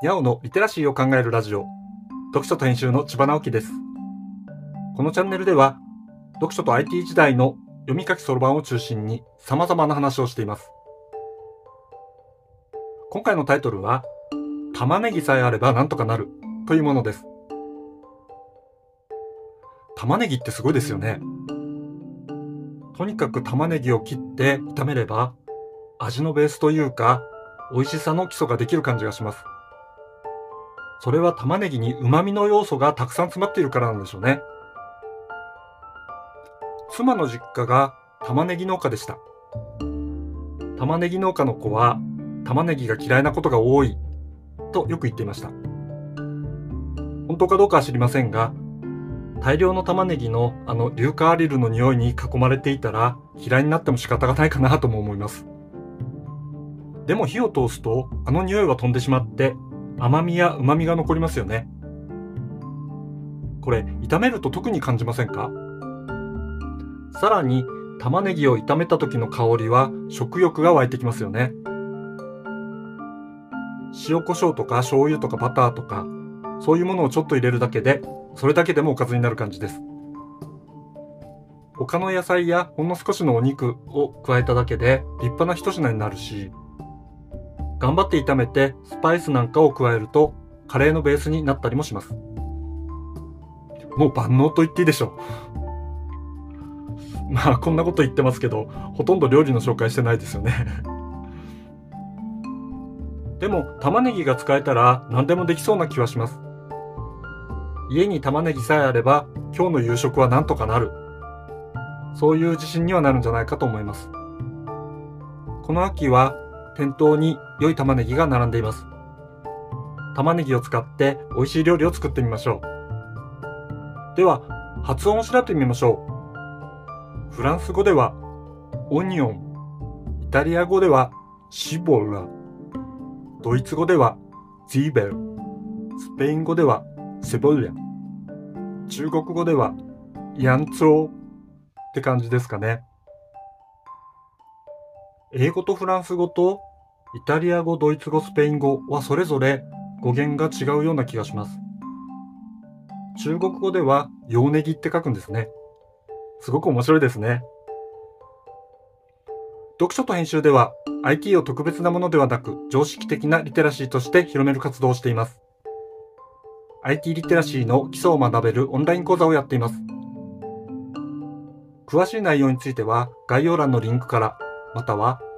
にゃおのリテラシーを考えるラジオ、読書と編集の千葉直樹です。このチャンネルでは、読書と IT 時代の読み書きそろばんを中心に様々な話をしています。今回のタイトルは、玉ねぎさえあればなんとかなるというものです。玉ねぎってすごいですよね。とにかく玉ねぎを切って炒めれば、味のベースというか、美味しさの基礎ができる感じがします。それは玉ねぎに旨味の要素がたくさん詰まっているからなんでしょうね。妻の実家が玉ねぎ農家でした。玉ねぎ農家の子は玉ねぎが嫌いなことが多いとよく言っていました。本当かどうかは知りませんが、大量の玉ねぎのあの硫化アリルの匂いに囲まれていたら嫌いになっても仕方がないかなとも思います。でも火を通すとあの匂いは飛んでしまって甘みや旨みが残りますよね。これ炒めると特に感じませんか？さらに玉ねぎを炒めた時の香りは食欲が湧いてきますよね。塩コショウとか醤油とかバターとかそういうものをちょっと入れるだけでそれだけでもおかずになる感じです。他の野菜やほんの少しのお肉を加えただけで立派な一品になるし、頑張って炒めてスパイスなんかを加えるとカレーのベースになったりもします。もう万能と言っていいでしょう。まあこんなこと言ってますけど、ほとんど料理の紹介してないですよね。でも玉ねぎが使えたら何でもできそうな気はします。家に玉ねぎさえあれば今日の夕食はなんとかなる。そういう自信にはなるんじゃないかと思います。この秋は店頭に良い玉ねぎが並んでいます。玉ねぎを使って美味しい料理を作ってみましょう。では、発音を調べてみましょう。フランス語ではオニオン、イタリア語ではシボラ、ドイツ語ではズィーベル、スペイン語ではセボリャ、中国語ではヤンツォーって感じですかね。英語とフランス語とイタリア語、ドイツ語、スペイン語はそれぞれ語源が違うような気がします。中国語では洋ネギって書くんですね。すごく面白いですね。読書と編集では IT を特別なものではなく常識的なリテラシーとして広める活動をしています。IT リテラシーの基礎を学べるオンライン講座をやっています。詳しい内容については概要欄のリンクからまたは